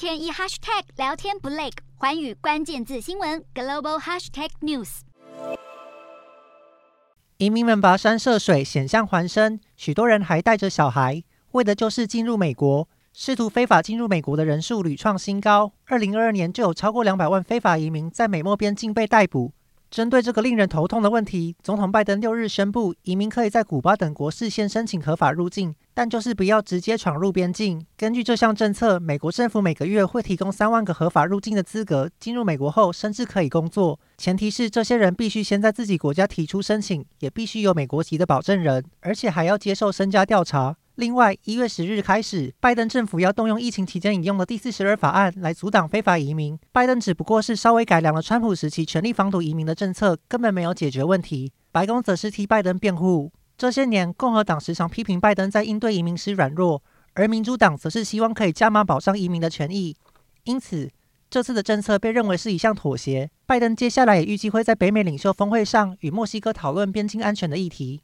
天一 hashtag 聊天不累，环宇关键字新闻 global hashtag news。移民们跋山涉水，险象环生，许多人还带着小孩，为的就是进入美国。试图非法进入美国的人数屡创新高，二零二二年就有超过两百万非法移民在美墨边境被逮捕。针对这个令人头痛的问题，总统拜登六日宣布，移民可以在古巴等国事先申请合法入境，但就是不要直接闯入边境。根据这项政策，美国政府每个月会提供三万个合法入境的资格，进入美国后甚至可以工作，前提是这些人必须先在自己国家提出申请，也必须有美国籍的保证人，而且还要接受身家调查。另外，一月十日开始，拜登政府要动用疫情期间引用的第四十二法案来阻挡非法移民。拜登只不过是稍微改良了川普时期全力防堵移民的政策，根本没有解决问题。白宫则是替拜登辩护。这些年，共和党时常批评拜登在应对移民时软弱，而民主党则是希望可以加码保障移民的权益。因此，这次的政策被认为是一项妥协。拜登接下来也预计会在北美领袖峰会上与墨西哥讨论边境安全的议题。